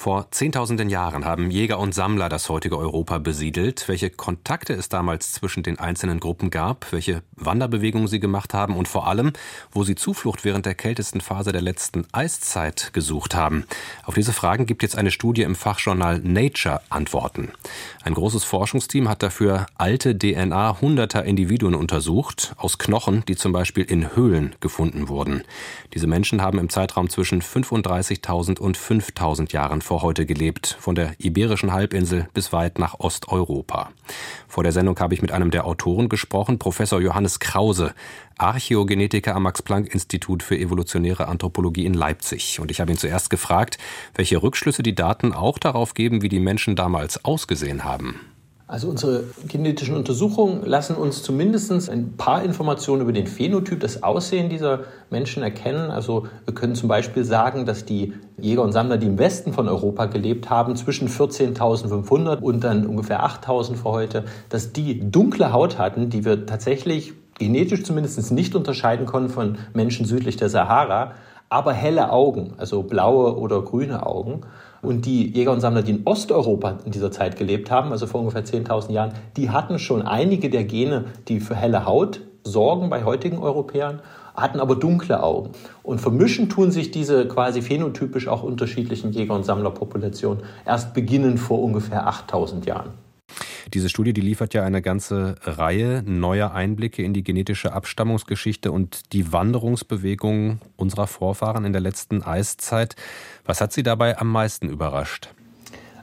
Vor zehntausenden Jahren haben Jäger und Sammler das heutige Europa besiedelt. Welche Kontakte es damals zwischen den einzelnen Gruppen gab, welche Wanderbewegungen sie gemacht haben und vor allem, wo sie Zuflucht während der kältesten Phase der letzten Eiszeit gesucht haben. Auf diese Fragen gibt jetzt eine Studie im Fachjournal Nature Antworten. Ein großes Forschungsteam hat dafür alte DNA hunderter Individuen untersucht, aus Knochen, die zum Beispiel in Höhlen gefunden wurden. Diese Menschen haben im Zeitraum zwischen 35.000 und 5.000 Jahren vor heute gelebt, von der Iberischen Halbinsel bis weit nach Osteuropa. Vor der Sendung habe ich mit einem der Autoren gesprochen, Professor Johannes Krause, Archäogenetiker am Max-Planck-Institut für evolutionäre Anthropologie in Leipzig. Und ich habe ihn zuerst gefragt, welche Rückschlüsse die Daten auch darauf geben, wie die Menschen damals ausgesehen haben. Also unsere genetischen Untersuchungen lassen uns zumindest ein paar Informationen über den Phänotyp, das Aussehen dieser Menschen erkennen. Also wir können zum Beispiel sagen, dass die Jäger und Sammler, die im Westen von Europa gelebt haben, zwischen 14.500 und dann ungefähr 8.000 vor heute, dass die dunkle Haut hatten, die wir tatsächlich genetisch zumindest nicht unterscheiden konnten von Menschen südlich der Sahara, aber helle Augen, also blaue oder grüne Augen. Und die Jäger und Sammler, die in Osteuropa in dieser Zeit gelebt haben, also vor ungefähr 10.000 Jahren, die hatten schon einige der Gene, die für helle Haut sorgen bei heutigen Europäern, hatten aber dunkle Augen. Und vermischen tun sich diese quasi phänotypisch auch unterschiedlichen Jäger- und Sammlerpopulationen erst beginnend vor ungefähr 8000 Jahren. Diese Studie, die liefert ja eine ganze Reihe neuer Einblicke in die genetische Abstammungsgeschichte und die Wanderungsbewegungen unserer Vorfahren in der letzten Eiszeit. Was hat Sie dabei am meisten überrascht?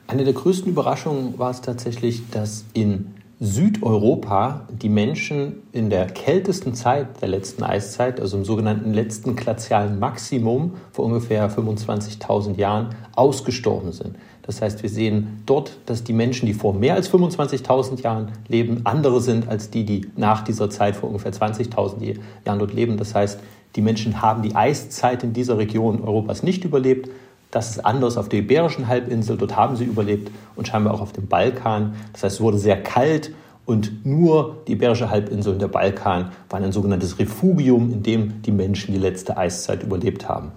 Eine der größten Überraschungen war es tatsächlich, dass in Südeuropa die Menschen in der kältesten Zeit der letzten Eiszeit, also im sogenannten letzten glazialen Maximum vor ungefähr 25.000 Jahren, ausgestorben sind. Das heißt, wir sehen dort, dass die Menschen, die vor mehr als 25.000 Jahren leben, andere sind als die, die nach dieser Zeit vor ungefähr 20.000 Jahren dort leben. Das heißt, die Menschen haben die Eiszeit in dieser Region Europas nicht überlebt. Das ist anders auf der Iberischen Halbinsel, dort haben sie überlebt und scheinbar auch auf dem Balkan. Das heißt, es wurde sehr kalt und nur die Iberische Halbinsel und der Balkan waren ein sogenanntes Refugium, in dem die Menschen die letzte Eiszeit überlebt haben.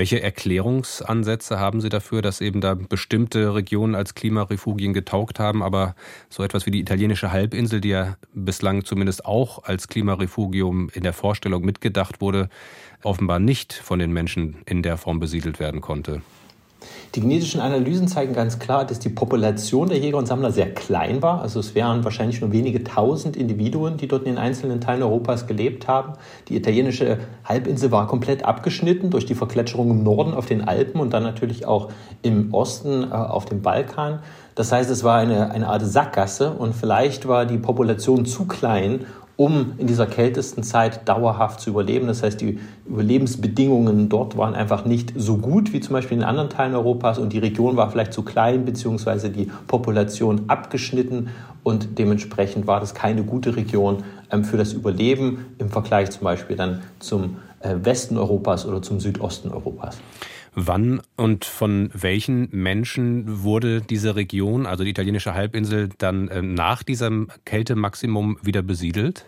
Welche Erklärungsansätze haben Sie dafür, dass eben da bestimmte Regionen als Klimarefugien getaugt haben, aber so etwas wie die italienische Halbinsel, die ja bislang zumindest auch als Klimarefugium in der Vorstellung mitgedacht wurde, offenbar nicht von den Menschen in der Form besiedelt werden konnte? Die genetischen Analysen zeigen ganz klar, dass die Population der Jäger und Sammler sehr klein war. Also es wären wahrscheinlich nur wenige tausend Individuen, die dort in den einzelnen Teilen Europas gelebt haben. Die italienische Halbinsel war komplett abgeschnitten durch die Vergletscherung im Norden auf den Alpen und dann natürlich auch im Osten äh, auf dem Balkan. Das heißt, es war eine, eine Art Sackgasse und vielleicht war die Population zu klein, um in dieser kältesten Zeit dauerhaft zu überleben. Das heißt, die Überlebensbedingungen dort waren einfach nicht so gut wie zum Beispiel in anderen Teilen Europas und die Region war vielleicht zu klein beziehungsweise die Population abgeschnitten und dementsprechend war das keine gute Region ähm, für das Überleben im Vergleich zum Beispiel dann zum äh, Westen Europas oder zum Südosten Europas. Wann und von welchen Menschen wurde diese Region, also die italienische Halbinsel, dann äh, nach diesem Kältemaximum wieder besiedelt?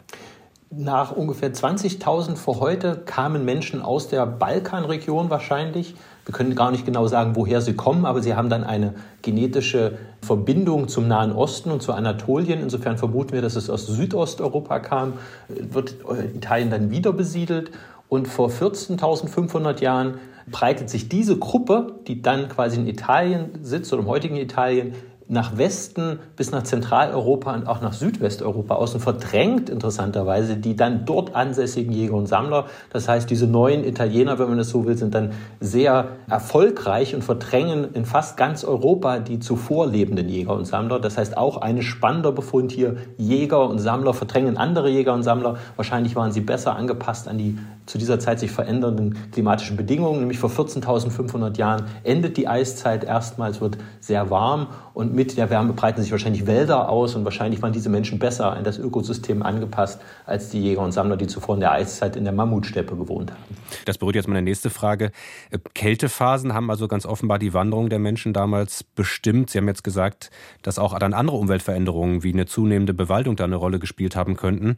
Nach ungefähr 20.000 vor heute kamen Menschen aus der Balkanregion wahrscheinlich. Wir können gar nicht genau sagen, woher sie kommen, aber sie haben dann eine genetische Verbindung zum Nahen Osten und zu Anatolien. Insofern vermuten wir, dass es aus Südosteuropa kam. Wird äh, Italien dann wieder besiedelt. Und vor 14.500 Jahren breitet sich diese Gruppe, die dann quasi in Italien sitzt oder im heutigen Italien, nach Westen bis nach Zentraleuropa und auch nach Südwesteuropa aus und verdrängt interessanterweise die dann dort ansässigen Jäger und Sammler. Das heißt, diese neuen Italiener, wenn man das so will, sind dann sehr erfolgreich und verdrängen in fast ganz Europa die zuvor lebenden Jäger und Sammler. Das heißt, auch ein spannender Befund hier, Jäger und Sammler verdrängen andere Jäger und Sammler. Wahrscheinlich waren sie besser angepasst an die zu dieser Zeit sich verändernden klimatischen Bedingungen. Nämlich vor 14.500 Jahren endet die Eiszeit erstmals, wird sehr warm und mit der Wärme breiten sich wahrscheinlich Wälder aus und wahrscheinlich waren diese Menschen besser an das Ökosystem angepasst als die Jäger und Sammler, die zuvor in der Eiszeit in der Mammutsteppe gewohnt haben. Das berührt jetzt meine nächste Frage. Äh, Kältephasen haben also ganz offenbar die Wanderung der Menschen damals bestimmt. Sie haben jetzt gesagt, dass auch dann andere Umweltveränderungen wie eine zunehmende Bewaldung da eine Rolle gespielt haben könnten.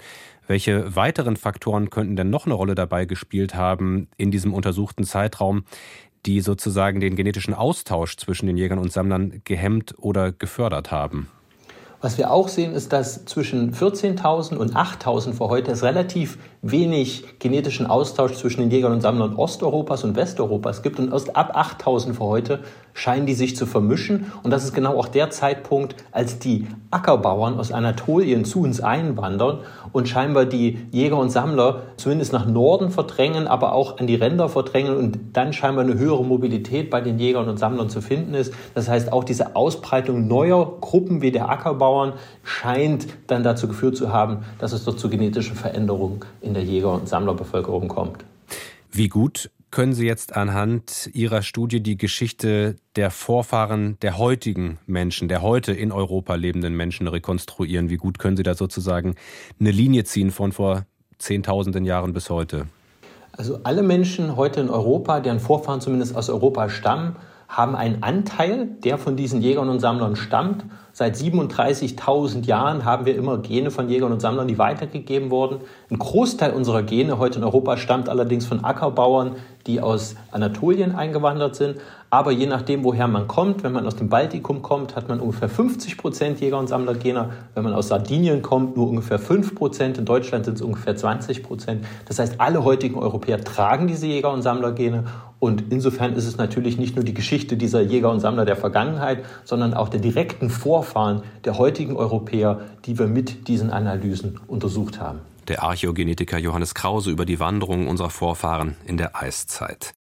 Welche weiteren Faktoren könnten denn noch eine Rolle dabei gespielt haben in diesem untersuchten Zeitraum, die sozusagen den genetischen Austausch zwischen den Jägern und Sammlern gehemmt oder gefördert haben? Was wir auch sehen, ist, dass zwischen 14.000 und 8.000 vor heute es relativ wenig genetischen Austausch zwischen den Jägern und Sammlern Osteuropas und Westeuropas gibt. Und erst ab 8.000 vor heute scheinen die sich zu vermischen. Und das ist genau auch der Zeitpunkt, als die Ackerbauern aus Anatolien zu uns einwandern und scheinbar die Jäger und Sammler zumindest nach Norden verdrängen, aber auch an die Ränder verdrängen und dann scheinbar eine höhere Mobilität bei den Jägern und Sammlern zu finden ist. Das heißt, auch diese Ausbreitung neuer Gruppen wie der Ackerbauer Bauern scheint dann dazu geführt zu haben, dass es dort zu genetischen Veränderungen in der Jäger- und Sammlerbevölkerung kommt. Wie gut können Sie jetzt anhand Ihrer Studie die Geschichte der Vorfahren der heutigen Menschen, der heute in Europa lebenden Menschen rekonstruieren? Wie gut können Sie da sozusagen eine Linie ziehen von vor Zehntausenden Jahren bis heute? Also alle Menschen heute in Europa, deren Vorfahren zumindest aus Europa stammen, haben einen Anteil, der von diesen Jägern und Sammlern stammt. Seit 37.000 Jahren haben wir immer Gene von Jägern und Sammlern, die weitergegeben wurden. Ein Großteil unserer Gene heute in Europa stammt allerdings von Ackerbauern, die aus Anatolien eingewandert sind. Aber je nachdem, woher man kommt, wenn man aus dem Baltikum kommt, hat man ungefähr 50 Prozent Jäger- und Sammlergene. Wenn man aus Sardinien kommt, nur ungefähr 5 Prozent. In Deutschland sind es ungefähr 20 Prozent. Das heißt, alle heutigen Europäer tragen diese Jäger- und Sammlergene. Und insofern ist es natürlich nicht nur die Geschichte dieser Jäger und Sammler der Vergangenheit, sondern auch der direkten Vorfahren der heutigen Europäer, die wir mit diesen Analysen untersucht haben der Archäogenetiker Johannes Krause über die Wanderungen unserer Vorfahren in der Eiszeit.